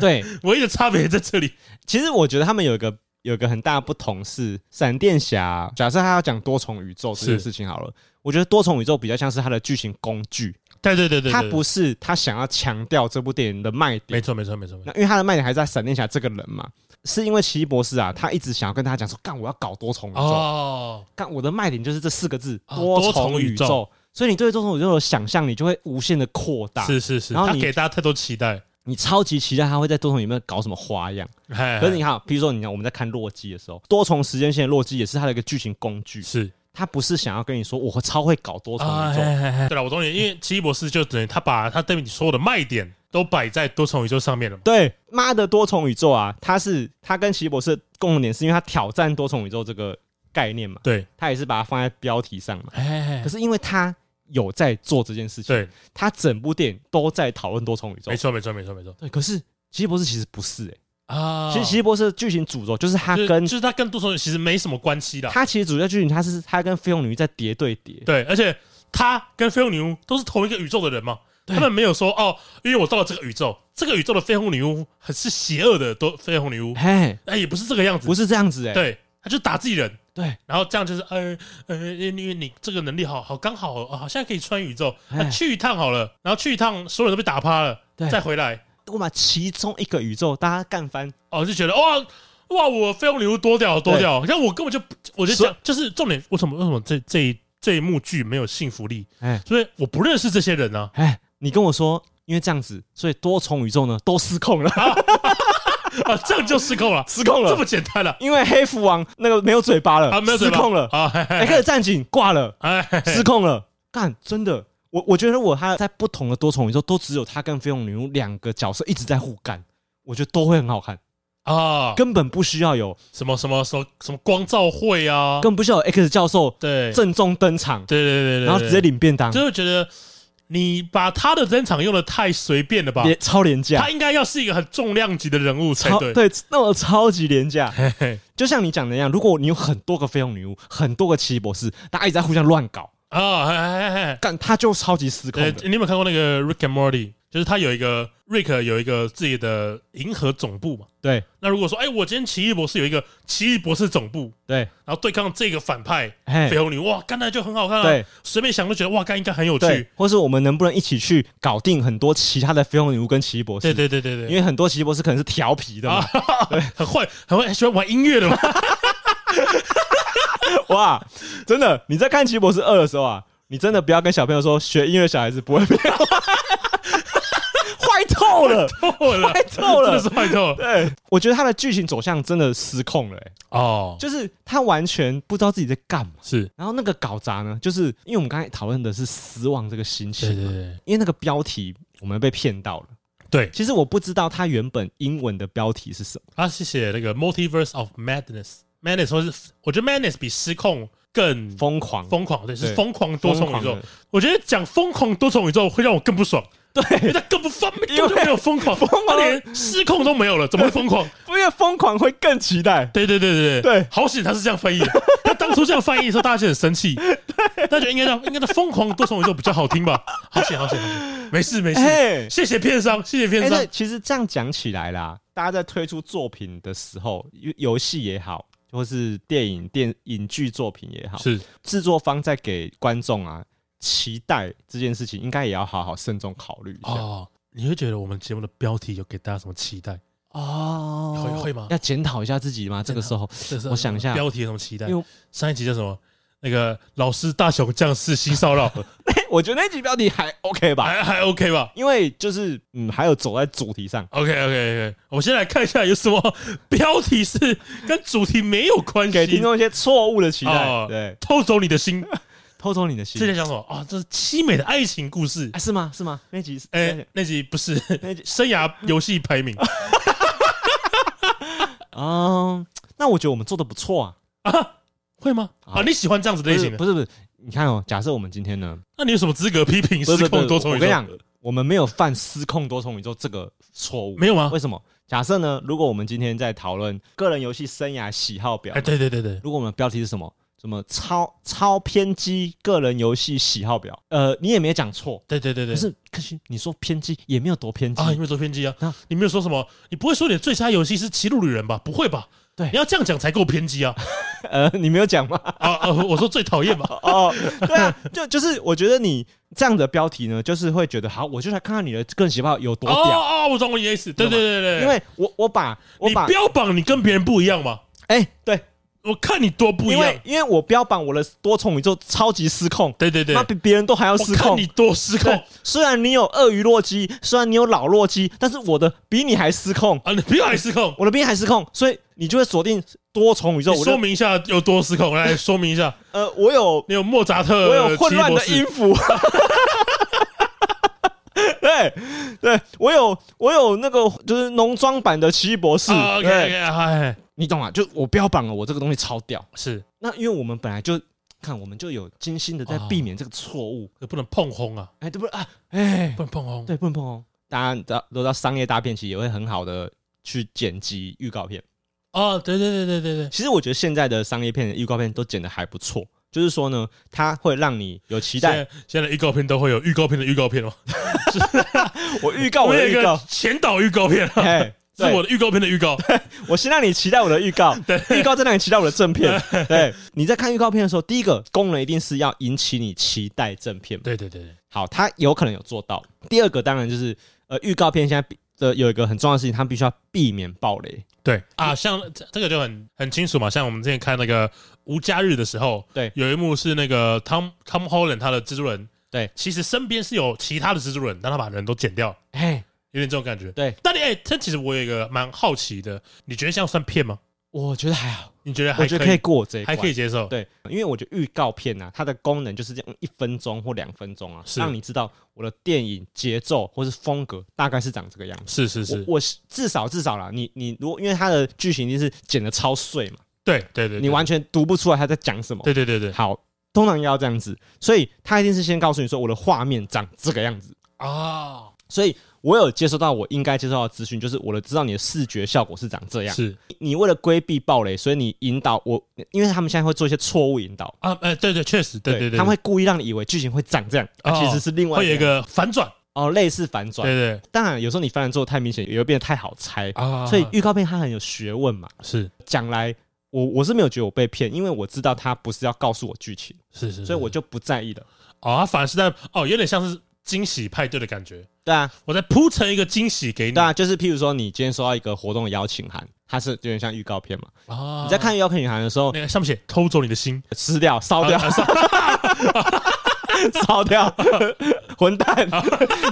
对，唯一的差别在这里。其实我觉得他们有一个有一个很大的不同是，闪电侠假设他要讲多重宇宙这件事情好了，我觉得多重宇宙比较像是它的剧情工具。对对对对，他不是他想要强调这部电影的卖点。没错没错没错。那因为他的卖点还是在闪电侠这个人嘛。是因为奇异博士啊，他一直想要跟他讲说，干我要搞多重宇宙，哦，干我的卖点就是这四个字，多重宇宙。所以你对多重宇宙的想象，你就会无限的扩大。是是是，然后你给大家太多期待，你超级期待他会在多重里面搞什么花样。可是你看，比如说你看我们在看洛基的时候，多重时间线的洛基也是他的一个剧情工具。是，他不是想要跟你说我超会搞多重宇宙。对了，我懂你，因为奇异博士就等于他把他对你所有的卖点。都摆在多重宇宙上面了。对，妈的多重宇宙啊！他是他跟奇异博士的共同点是因为他挑战多重宇宙这个概念嘛。对，他也是把它放在标题上嘛。可是因为他有在做这件事情，对，他整部电影都在讨论多重宇宙。没错，没错，没错，没错。对，可是奇异博士其实不是哎啊！其实奇异博士的剧情主轴就是他跟就是他跟多重宇宙其实没什么关系的。他其实主要剧情他是他跟绯红女巫在叠对叠。对，而且他跟绯红女巫都是同一个宇宙的人嘛。他们没有说哦，因为我到了这个宇宙，这个宇宙的绯红女巫很是邪恶的，都绯红女巫，哎，也不是这个样子，不是这样子，哎，对，他就打自己人，对，然后这样就是，呃呃，因为你这个能力好好刚好，好像可以穿宇宙，那去一趟好了，然后去一趟，所有人都被打趴了，再回来，我把其中一个宇宙大家干翻，哦，就觉得哇哇，我费用礼物多掉多屌，像我根本就，我就讲，就是重点，为什么为什么这这一这一幕剧没有幸福力？哎，所以我不认识这些人呢，哎。你跟我说，因为这样子，所以多重宇宙呢都失控了。啊，这样就失控了，失控了，这么简单了。因为黑蝠王那个没有嘴巴了，啊，没有失控了。啊，X 战警挂了，失控了。干，真的，我我觉得如果他在不同的多重宇宙都只有他跟绯红女巫两个角色一直在互干，我觉得都会很好看啊，根本不需要有什么什么什么什么光照会啊，根本不需要有 X 教授对郑重登场，对对对对，然后直接领便当，就是觉得。你把他的登场用的太随便了吧？超廉价，他应该要是一个很重量级的人物才对。对，那么超级廉价。就像你讲的一样，如果你有很多个绯红女巫，很多个奇异博士，大家一直在互相乱搞啊，干他就超级失控。你有没有看过那个《Rick and Morty》？就是他有一个 Rick 有一个自己的银河总部嘛。对。那如果说，哎，我今天奇异博士有一个奇异博士总部，对，然后对抗这个反派绯红女，哇，刚才就很好看啊。对，随便想都觉得哇，刚应该很有趣。或是我们能不能一起去搞定很多其他的绯红女巫跟奇异博士？对对对对对。因为很多奇异博士可能是调皮的嘛，对，很坏，很会喜欢玩音乐的嘛。哇，真的！你在看《奇异博士二》的时候啊，你真的不要跟小朋友说学音乐小孩子不会变坏 透了，透了，坏透了，真的是坏透了。对，我觉得他的剧情走向真的失控了、欸，哦，就是他完全不知道自己在干嘛。是，然后那个搞砸呢，就是因为我们刚才讨论的是失望这个心情，对对对，因为那个标题我们被骗到了。对，其实我不知道他原本英文的标题是什么。他是写那个 Multiverse of Madness。Madness 说是，我觉得 Madness 比失控更疯狂，疯狂对，是疯狂多重宇宙。我觉得讲疯狂多重宇宙会让我更不爽，对，因为它更不方便，根本没有疯狂，疯狂连失控都没有了，怎么会疯狂？因为疯狂会更期待。对对对对对对，好险他是这样翻译的。他当初这样翻译的时候，大家就很生气，大家觉得应该叫应该叫疯狂多重宇宙比较好听吧？好险好险，没事没事，谢谢片商，谢谢片商。其实这样讲起来啦，大家在推出作品的时候，游游戏也好。或是电影、电影剧作品也好，是制作方在给观众啊期待这件事情，应该也要好好慎重考虑一下。哦，你会觉得我们节目的标题有给大家什么期待？哦，会会吗？要检讨一下自己吗？这个时候，我想一下，标题有什么期待？因为上一集叫什么？那个老师大雄将士新骚扰，我觉得那集标题还 OK 吧，还还 OK 吧，因为就是嗯，还有走在主题上。OK OK OK，我们先来看一下有什么标题是跟主题没有关系，给听众一些错误的期待。对，偷走你的心，偷走你的心。这在讲什么啊？这是凄美的爱情故事，是吗？是吗？那集哎，那集不是那集生涯游戏排名。嗯，那我觉得我们做的不错啊啊。会吗？啊，你喜欢这样子类型的？不是不是，你看哦，假设我们今天呢，那你有什么资格批评失控多重宇宙？我跟你讲，我们没有犯失控多重宇宙这个错误，没有吗？为什么？假设呢，如果我们今天在讨论个人游戏生涯喜好表，哎，对对对对，如果我们的标题是什么？什么超超偏激个人游戏喜好表？呃，你也没讲错，对对对对，可是可是你说偏激也没有多偏激啊，也没有多偏激啊，你没有说什么？你不会说你的最佳游戏是《骑路旅人》吧？不会吧？对，你要这样讲才够偏激啊！呃，你没有讲吗？啊啊！我说最讨厌嘛。哦，对啊，就就是我觉得你这样的标题呢，就是会觉得好，我就来看看你的个人喜好有多屌。哦哦，我装我意思。对对对对，因为我我把我把你标榜你跟别人不一样嘛。哎，对。我看你多不一样，因为因为我标榜我的多重宇宙超级失控，对对对，那比别人都还要失控。你多失控，虽然你有鳄鱼洛基，虽然你有老洛基，但是我的比你还失控啊！你比我还失控，我的比你还失控，所以你就会锁定多重宇宙。说明一下有多失控，来说明一下。呃，我有你有莫扎特，我有混乱的音符。对对，我有我有那个就是浓妆版的奇异博士。OK OK，嗨。你懂吗？就我标榜了，我这个东西超屌。是，那因为我们本来就看，我们就有精心的在避免这个错误，也不能碰轰啊！哎，对不对啊？哎，不能碰轰，对，不能碰轰。大家知道，都知道商业大片其实也会很好的去剪辑预告片。哦，对对对对对对。其实我觉得现在的商业片的预告片都剪得还不错，就是说呢，它会让你有期待。现在的预告片都会有预告片的预告片哦。我预告我的预告，前导预告片。哎。是我的预告片的预告，我先让你期待我的预告，对，预告再让你期待我的正片。对，你在看预告片的时候，第一个功能一定是要引起你期待正片。对对对，好，他有可能有做到。第二个当然就是，呃，预告片现在的有一个很重要的事情，他必须要避免暴雷。对啊，像这个就很很清楚嘛，像我们之前看那个无家日的时候，对，有一幕是那个 Tom Tom Holland 他的蜘蛛人，对，其实身边是有其他的蜘蛛人，但他把人都剪掉。哎。有点这种感觉，对。但你哎，这其实我有一个蛮好奇的，你觉得这样算骗吗？我觉得还好，你觉得还我觉得可以过这一关，还可以接受。对，因为我觉得预告片啊，它的功能就是这样一分钟或两分钟啊，让你知道我的电影节奏或是风格大概是长这个样子。是是是，我至少至少啦，你你如果因为它的剧情就是剪得超碎嘛，对对对，你完全读不出来他在讲什么。对对对对，好，通常要这样子，所以他一定是先告诉你说我的画面长这个样子啊，所以。我有接收到我应该接收到的资讯，就是我的知道你的视觉效果是长这样。是，你为了规避暴雷，所以你引导我，因为他们现在会做一些错误引导啊，哎，对对，确实，对对对，他们会故意让你以为剧情会长这样，其实是另外会有一个反转，哦，类似反转。对对。当然，有时候你反转做的太明显，也会变得太好猜啊。所以预告片它很有学问嘛。是。讲来，我我是没有觉得我被骗，因为我知道他不是要告诉我剧情，是是，是，所以我就不在意了。哦，他反而是在哦，有点像是惊喜派对的感觉。对啊，我在铺成一个惊喜给你。对啊，就是譬如说，你今天收到一个活动的邀请函，它是有点像预告片嘛。啊，你在看预告片函的时候，那个上面写“偷走你的心，撕掉，烧掉，烧掉，混蛋”，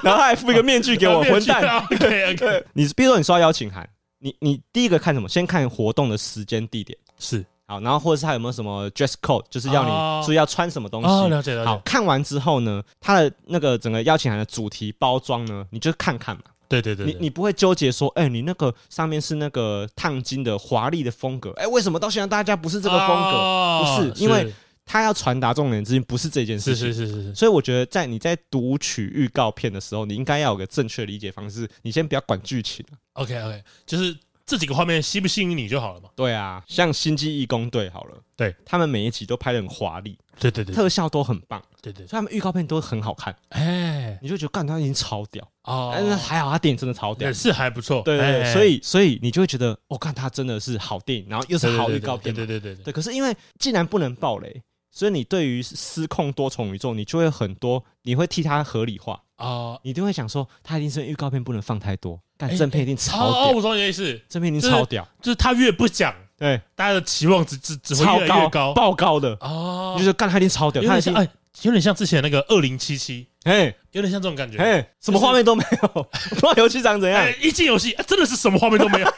然后他还附一个面具给我，混蛋。OK OK，你比如说你收到邀请函，你你第一个看什么？先看活动的时间地点是。好，然后或者是他有没有什么 dress code，就是要你注意要穿什么东西。哦，了解了解。好，看完之后呢，他的那个整个邀请函的主题包装呢，你就看看嘛。对对对，对，你你不会纠结说，哎、欸，你那个上面是那个烫金的华丽的风格，哎、欸，为什么到现在大家不是这个风格？哦、不是，因为他要传达重点之间不是这件事情。是是是是是。所以我觉得，在你在读取预告片的时候，你应该要有个正确的理解方式。你先不要管剧情。OK OK，就是。这几个画面吸不吸引你就好了嘛？对啊，像《星际义工队》好了，对。他们每一集都拍的很华丽，对对对，特效都很棒，对对，所以他们预告片都很好看。哎，你就觉得干他已经超屌。哦，但是还好他电影真的超屌，是还不错。对对，所以所以你就会觉得，我看他真的是好电影，然后又是好预告片，对对对。对。可是因为既然不能爆雷，所以你对于失控多重宇宙，你就会很多，你会替他合理化。啊，你就会想说，他一定是预告片不能放太多。但正片一定超屌，哦，我懂你的意思，正片一定超屌，就是他越不讲，对，大家的期望值只只会越来越高，爆高的。哦，就是干他一定超屌，他已经哎，有点像之前那个二零七七，哎，有点像这种感觉，哎，什么画面都没有，不知道游戏长怎样，一进游戏真的是什么画面都没有，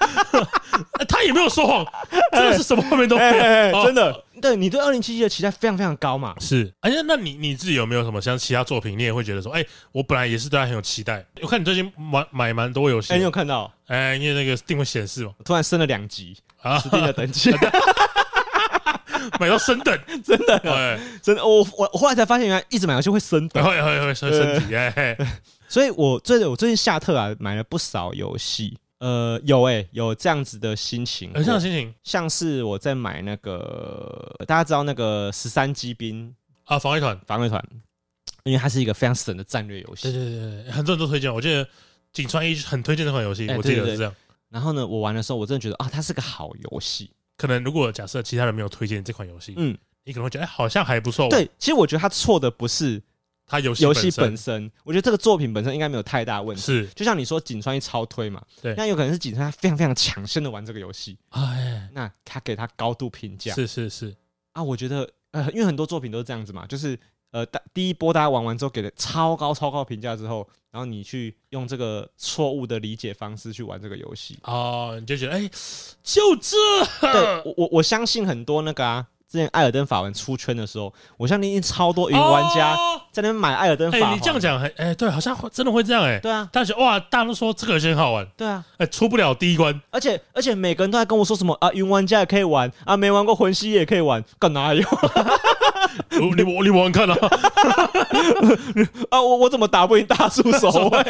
他也没有说谎，真的是什么画面都没有，真的。对，你对二零七七的期待非常非常高嘛？是，哎呀那你你自己有没有什么像其他作品，你也会觉得说，哎，我本来也是对他很有期待。我看你最近买买蛮多游戏，哎，你有看到？哎，因为那个定位显示嘛，突然升了两级啊，指定的等级，买到升等，真的，哎，真的，我我我后来才发现，原来一直买游戏会升等，会会会升升级，哎，所以我最我最近下特啊买了不少游戏。呃，有哎、欸，有这样子的心情，有这样的心情，像是我在买那个，大家知道那个十三机兵啊，防卫团，防卫团，因为它是一个非常神的战略游戏，对对对，很多人都推荐，我。记得井川一很推荐这款游戏，欸、我记得是这样。然后呢，我玩的时候，我真的觉得啊，它是个好游戏。可能如果假设其他人没有推荐这款游戏，嗯，你可能会觉得哎、欸，好像还不错。对，其实我觉得他错的不是。他游游戏本身，我觉得这个作品本身应该没有太大问题。是，就像你说井川一超推嘛，对，那有可能是井川他非常非常抢先的玩这个游戏，哎，那他给他高度评价，是是是。啊，我觉得呃，因为很多作品都是这样子嘛，就是呃，大第一波大家玩完之后给的超高超高评价之后，然后你去用这个错误的理解方式去玩这个游戏，哦，你就觉得哎，就这，对 我我我相信很多那个啊。之前《艾尔登法文》出圈的时候，我相信超多云玩家在那边买《艾尔登法环》。你这样讲，哎哎，对，好像真的会这样，哎，对啊。但是哇，大家都说这个游戏很好玩，对啊，哎，出不了第一关，而且而且每个人都在跟我说什么啊，云玩家也可以玩啊，没玩过魂系也可以玩，干哪有？你我你玩看了啊，我我怎么打不赢大树守卫？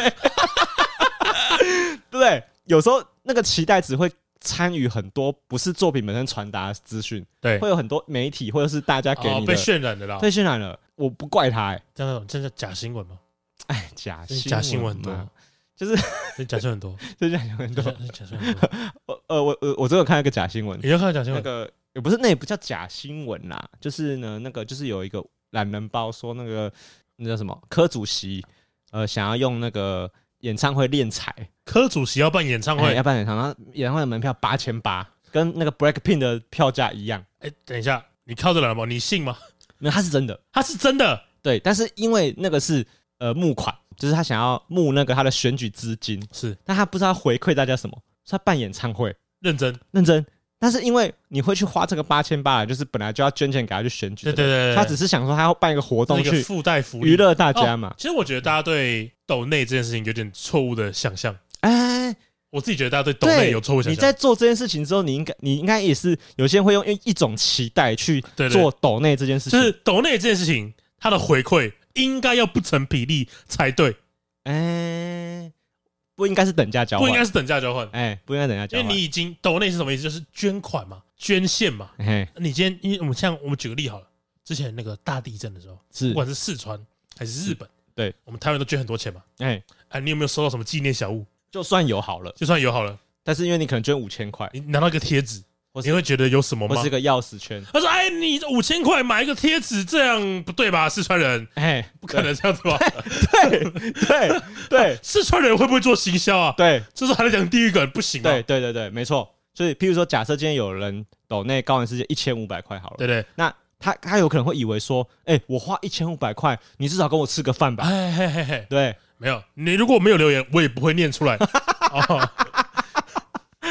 对不对？有时候那个期待值会。参与很多不是作品本身传达资讯，对，会有很多媒体或者是大家给你的、哦、被渲染的啦，被渲染了，我不怪他、欸，哎，这种真的假新闻吗？哎，假新假新闻很多，就是假新闻很多，真假新闻多，假新闻多。我呃我我我只有看一个假新闻，你要看假新闻？那个也不是，那也不叫假新闻啦，就是呢，那个就是有一个懒人包说那个那叫什么柯主席，呃，想要用那个。演唱会敛财，柯主席要办演唱会，欸、要办演唱会，演唱会的门票八千八，跟那个 Blackpink 的票价一样。哎、欸，等一下，你靠得了吗？你信吗？没有，他是真的，他是真的。对，但是因为那个是呃募款，就是他想要募那个他的选举资金，是，但他不知道回馈大家什么，是他办演唱会，认真认真。但是因为你会去花这个八千八，就是本来就要捐钱给他去选举，对对对，他只是想说他要办一个活动去附带福利娱乐大家嘛、哦。其实我觉得大家对抖内这件事情有点错误的想象。哎，我自己觉得大家对抖内有错误想象。你在做这件事情之后，你应该你应该也是有些人会用一种期待去做抖内这件事情。就是抖内这件事情，它的回馈应该要不成比例才对。哎。不应该是等价交换，不应该是等价交换，哎，不应该等价交换，因为你已经抖内是什么意思？就是捐款嘛，捐献嘛。哎，你今天，因为我们像我们举个例好了，之前那个大地震的时候，是不管是四川还是日本，对，我们台湾都捐很多钱嘛。哎哎，你有没有收到什么纪念小物？就算有好了，就算有好了，但是因为你可能捐五千块，你拿到一个贴纸。你会觉得有什么吗？我是个钥匙圈。他说：“哎，你五千块买一个贴纸，这样不对吧？四川人，哎，不可能这样子吧？对对对，四川人会不会做行销啊？对，这是还在讲地狱梗，不行。对对对对，没错。所以，譬如说，假设今天有人抖内高玩世界一千五百块好了，对对，那他他有可能会以为说，哎，我花一千五百块，你至少跟我吃个饭吧？哎嘿嘿嘿，对，没有，你如果没有留言，我也不会念出来。”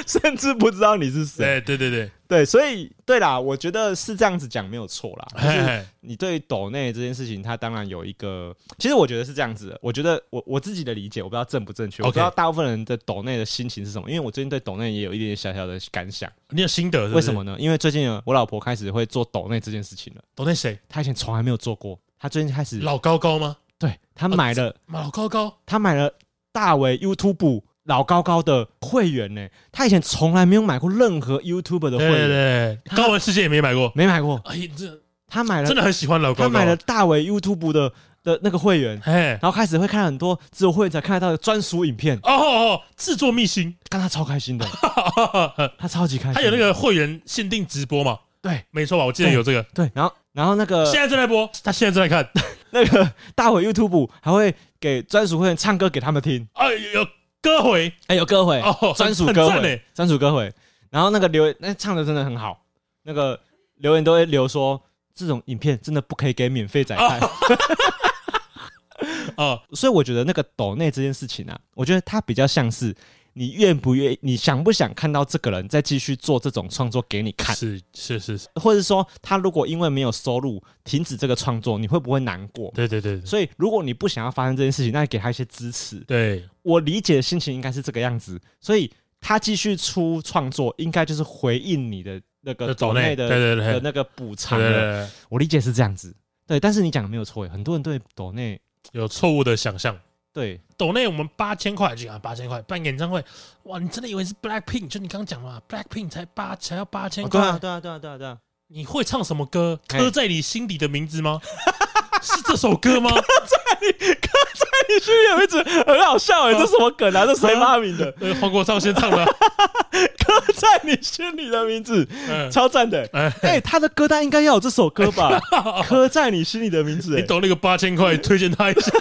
甚至不知道你是谁。对对对对，所以对啦，我觉得是这样子讲没有错啦。就是你对抖内这件事情，它当然有一个，其实我觉得是这样子的。我觉得我我自己的理解，我不知道正不正确。我不知道大部分人的抖内的心情是什么，因为我最近对抖内也有一点点小小的感想。你有心得？为什么呢？因为最近我老婆开始会做抖内这件事情了。抖内谁？她以前从来没有做过，她最近开始。老高高吗？对，她买了老高高，她买了大为 YouTube。老高高的会员呢？他以前从来没有买过任何 YouTube 的会员，对对，高玩世界也没买过，没买过。哎，这他买了，真的很喜欢老高高。他买了大为 YouTube 的的那个会员，然后开始会看很多只有会员才看得到的专属影片。哦哦，制作秘辛，看他超开心的，他超级开心。他有那个会员限定直播嘛？对，没错吧？我记得有这个。对，然后然后那个现在正在播，他现在正在看 那个大为 YouTube 还会给专属会员唱歌给他们听。哎呦。歌回，哎，有歌回哦，专属歌回，专属歌回。然后那个留言，那唱的真的很好。那个留言都会留说，这种影片真的不可以给免费仔看。哦，所以我觉得那个抖内这件事情啊，我觉得它比较像是。你愿不愿意？你想不想看到这个人再继续做这种创作给你看？是是是是，或者说他如果因为没有收入停止这个创作，你会不会难过？对对对。所以如果你不想要发生这件事情，那你给他一些支持。对，我理解的心情应该是这个样子。所以他继续出创作，应该就是回应你的那个抖内的的那个补偿。我理解是这样子。对，但是你讲的没有错，很多人对抖内有错误的想象。对，抖内我们八千块就啊，八千块办演唱会，哇！你真的以为是 Black Pink？就你刚刚讲了，Black Pink 才八才要八千块？对啊，对啊，对啊，对啊，对啊！你会唱什么歌？刻在你心底的名字吗？是这首歌吗？刻在你，刻在你心里的名字，很好笑哎！这什么梗啊？这谁发明的？黄国昌先唱的。刻在你心里的名字，超赞的！哎，他的歌单应该要有这首歌吧？刻在你心里的名字，你懂那个八千块，推荐他一下。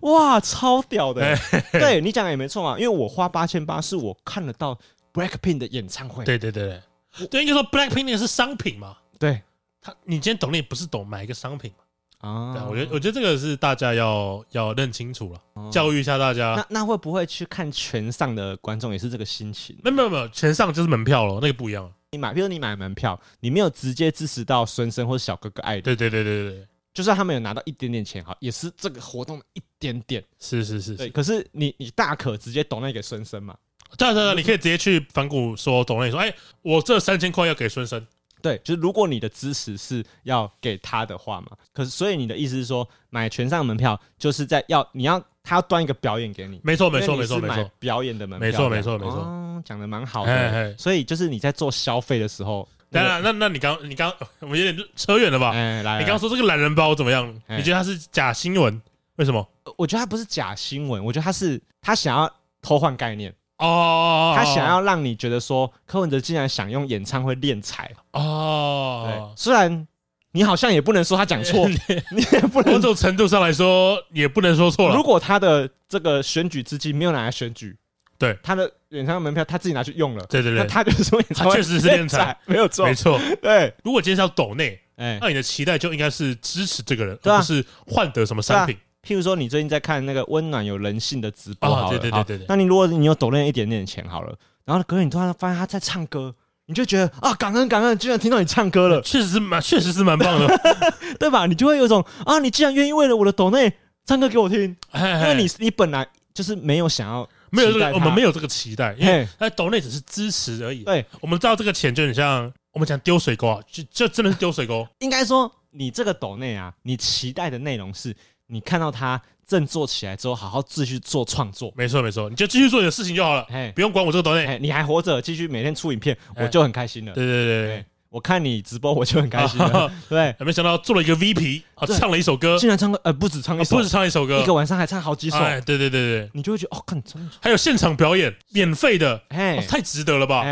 哇，超屌的！对你讲的也没错嘛，因为我花八千八是我看得到 Blackpink 的演唱会。对对对对，对，应该说 Blackpink 那个是商品嘛？对，他你今天懂你不是懂买一个商品嘛？啊，我觉得我觉得这个是大家要要认清楚了，教育一下大家。那那会不会去看全上的观众也是这个心情？没有没有没有，全上就是门票了，那个不一样。你买，比如你买门票，你没有直接支持到孙生或者小哥哥爱的。对对对对对。就算他们有拿到一点点钱，哈，也是这个活动的一点点。是是是，对。可是你你大可直接抖那给孙生嘛？对对对，你可以直接去反骨说抖内说，哎，我这三千块要给孙生。对，就是如果你的支持是要给他的话嘛，可是所以你的意思是说，买全上门票就是在要你要他要端一个表演给你。没错没错没错没错，表演的门票。没错没错没错，讲的蛮好的。所以就是你在做消费的时候。当然，那那你刚你刚我们有点扯远了吧？哎，来，你刚刚说这个懒人包怎么样？你觉得它是假新闻？为什么？我觉得他不是假新闻，我觉得他是他想要偷换概念哦，他想要让你觉得说柯文哲竟然想用演唱会敛财哦。对，虽然你好像也不能说他讲错，你也不能，某种程度上来说也不能说错了。如果他的这个选举资金没有拿来选举。对他的演唱会门票，他自己拿去用了。对对对，他就是说，他确实是敛财，没有错，没错。对，如果今天是要抖内，哎，那你的期待就应该是支持这个人，而不是换得什么商品。譬如说，你最近在看那个温暖有人性的直播，好了，对对对对。那你如果你有抖内一点点钱好了，然后隔天你突然发现他在唱歌，你就觉得啊，感恩感恩，居然听到你唱歌了，确实是蛮，确实是蛮棒的，对吧？你就会有一种啊，你既然愿意为了我的抖内唱歌给我听，因为你你本来就是没有想要。没有这个，我们没有这个期待，因为那抖内只是支持而已。对，我们知道这个钱就很像我们讲丢水沟啊，就就真的是丢水沟。应该说，你这个抖内啊，你期待的内容是你看到他振作起来之后，好好继续做创作。没错没错，你就继续做你的事情就好了，不用管我这个抖内，你还活着，继续每天出影片，我就很开心了。对对对对，我看你直播我就很开心了，对，没想到做了一个 VP，唱了一首歌，竟然唱歌呃不止唱一首，不止唱一首歌，一个晚上还唱好几首，哎对对对对，你就会觉得哦，看真还有现场表演，免费的，哎，太值得了吧。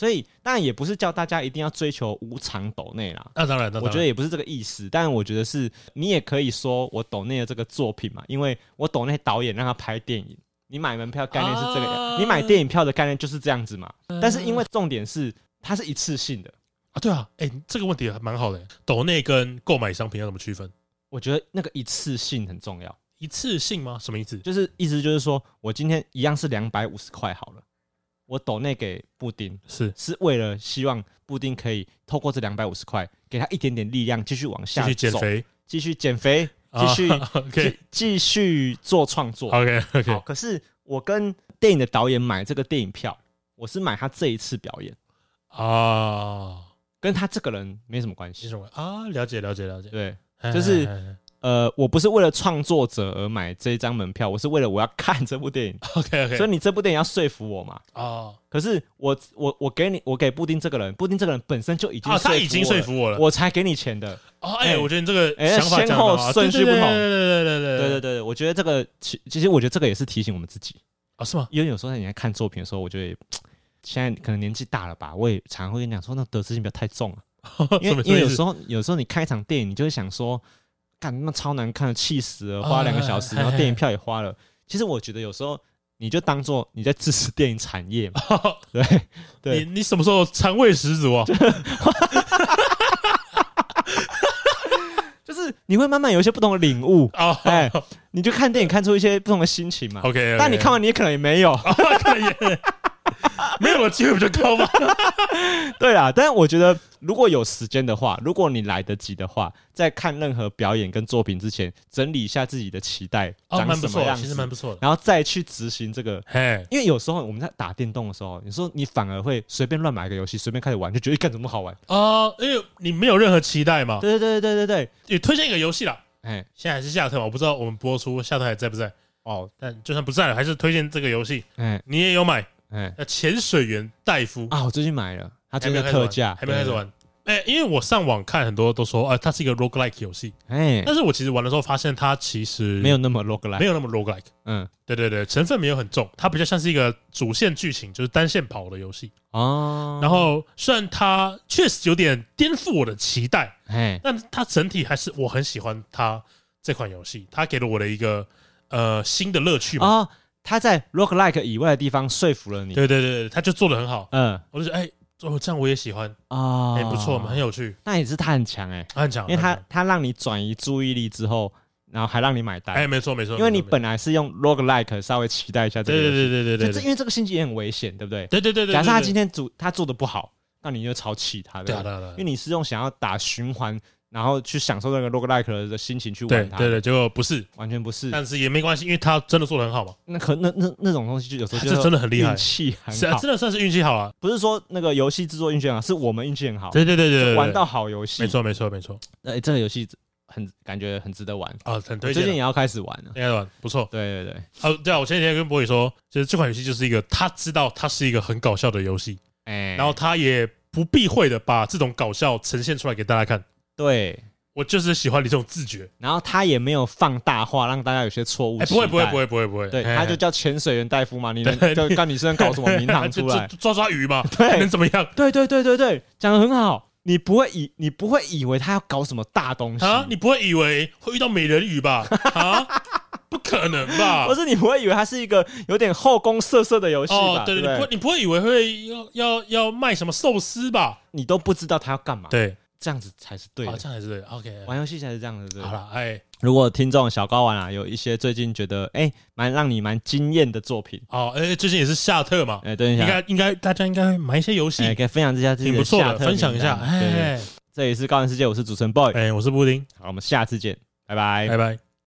所以当然也不是叫大家一定要追求无偿抖内啦，那当然，我觉得也不是这个意思。但我觉得是你也可以说我抖内的这个作品嘛，因为我抖内导演让他拍电影，你买门票概念是这个样，你买电影票的概念就是这样子嘛。但是因为重点是它是一次性的啊，对啊，哎，这个问题还蛮好的。抖内跟购买商品要怎么区分？我觉得那个一次性很重要。一次性吗？什么意思？就是意思就是说我今天一样是两百五十块好了。我抖内给布丁是是为了希望布丁可以透过这两百五十块，给他一点点力量，继续往下继续减肥，继续减肥，继续 继续做创作。OK OK。好，可是我跟电影的导演买这个电影票，我是买他这一次表演啊，跟他这个人没什么关系。什么啊？了解了解了解。对，就是。呃，我不是为了创作者而买这一张门票，我是为了我要看这部电影。OK OK，所以你这部电影要说服我嘛？哦，可是我我我给你，我给布丁这个人，布丁这个人本身就已经他已经说服我了，我才给你钱的。哦，哎，我觉得你这个先后顺序不同，对对对对对对对我觉得这个其其实我觉得这个也是提醒我们自己啊，是吗？因为有时候你在看作品的时候，我觉得现在可能年纪大了吧，我也常常会跟你讲说，那得失心不要太重啊，因为因为有时候有时候你看一场电影，你就会想说。干那么超难看的，气死了！花了两个小时，然后电影票也花了。其实我觉得有时候你就当做你在支持电影产业嘛。对对，你你什么时候肠胃十足啊？就是你会慢慢有一些不同的领悟哦。哎，你就看电影看出一些不同的心情嘛。OK，但你看完你也可能也没有。没有了机会不就高吗？对啊，但是我觉得如果有时间的话，如果你来得及的话，在看任何表演跟作品之前，整理一下自己的期待，长什么样，其实蛮不错的。然后再去执行这个。嘿，因为有时候我们在打电动的时候，你说你反而会随便乱买一个游戏，随便开始玩，就觉得干怎么好玩啊？因为你没有任何期待嘛。对对对对对对，也推荐一个游戏啦。哎，现在还是夏特嘛？我不知道我们播出夏特还在不在？哦，但就算不在了，还是推荐这个游戏。哎，你也有买。哎，那潜水员戴夫啊，我最近买了，它真的特价，还没开始玩。哎，因为我上网看很多都说，啊，它是一个 roguelike 游戏。哎，但是我其实玩的时候发现，它其实没有那么 roguelike，没有那么 roguelike。嗯，对对对，成分没有很重，它比较像是一个主线剧情，就是单线跑的游戏。哦，然后虽然它确实有点颠覆我的期待，哎，但它整体还是我很喜欢它这款游戏，它给了我的一个呃新的乐趣嘛。他在 roguelike 以外的地方说服了你，对对对，他就做的很好，嗯，我就说，哎，哦，这样我也喜欢。啊，哎，不错嘛，很有趣。那也是他很强哎，他很强，因为他他让你转移注意力之后，然后还让你买单，哎，没错没错，因为你本来是用 roguelike 稍微期待一下这个，对对对对对，因为这个星期也很危险，对不对？对对对对，假设他今天主他做的不好，那你就超气他，对对？对，因为你是用想要打循环。然后去享受那个 roguelike 的心情去玩它，对对对，结果不是，完全不是，但是也没关系，因为他真的做的很好嘛。那可那那那种东西就有时候是真的很厉害，运气很好，真的算是运气好啊。不是说那个游戏制作运气很好，是我们运气很好。对对对对，玩到好游戏，没错没错没错。哎，这个游戏很感觉很值得玩啊，很推荐。最近也要开始玩了，应该玩不错。对对对，哦对啊，我前几天跟博宇说，就是这款游戏就是一个他知道它是一个很搞笑的游戏，哎，然后他也不避讳的把这种搞笑呈现出来给大家看。对。我就是喜欢你这种自觉，然后他也没有放大化，让大家有些错误。不会不会不会不会不会，对，他就叫潜水员戴夫嘛，你能就干你身上搞什么名堂出来？抓抓鱼嘛，对，能怎么样？对对对对对，讲得很好。你不会以你不会以为他要搞什么大东西啊？你不会以为会遇到美人鱼吧？啊，不可能吧？不是你不会以为它是一个有点后宫色色的游戏吧？对对对，你不会以为会要要要卖什么寿司吧？你都不知道他要干嘛？对。这样子才是对的，这样才是对。OK，玩游戏才是这样子对。好了，哎，如果听众小高玩啊，有一些最近觉得哎，蛮让你蛮惊艳的作品。哦，哎，最近也是夏特嘛，哎，对，应该应该大家应该会买一些游戏，可以分享一下自己的夏特，分享一下。哎，这里是高人世界，我是主持人 boy，哎，我是布丁，好，我们下次见，拜拜，拜拜。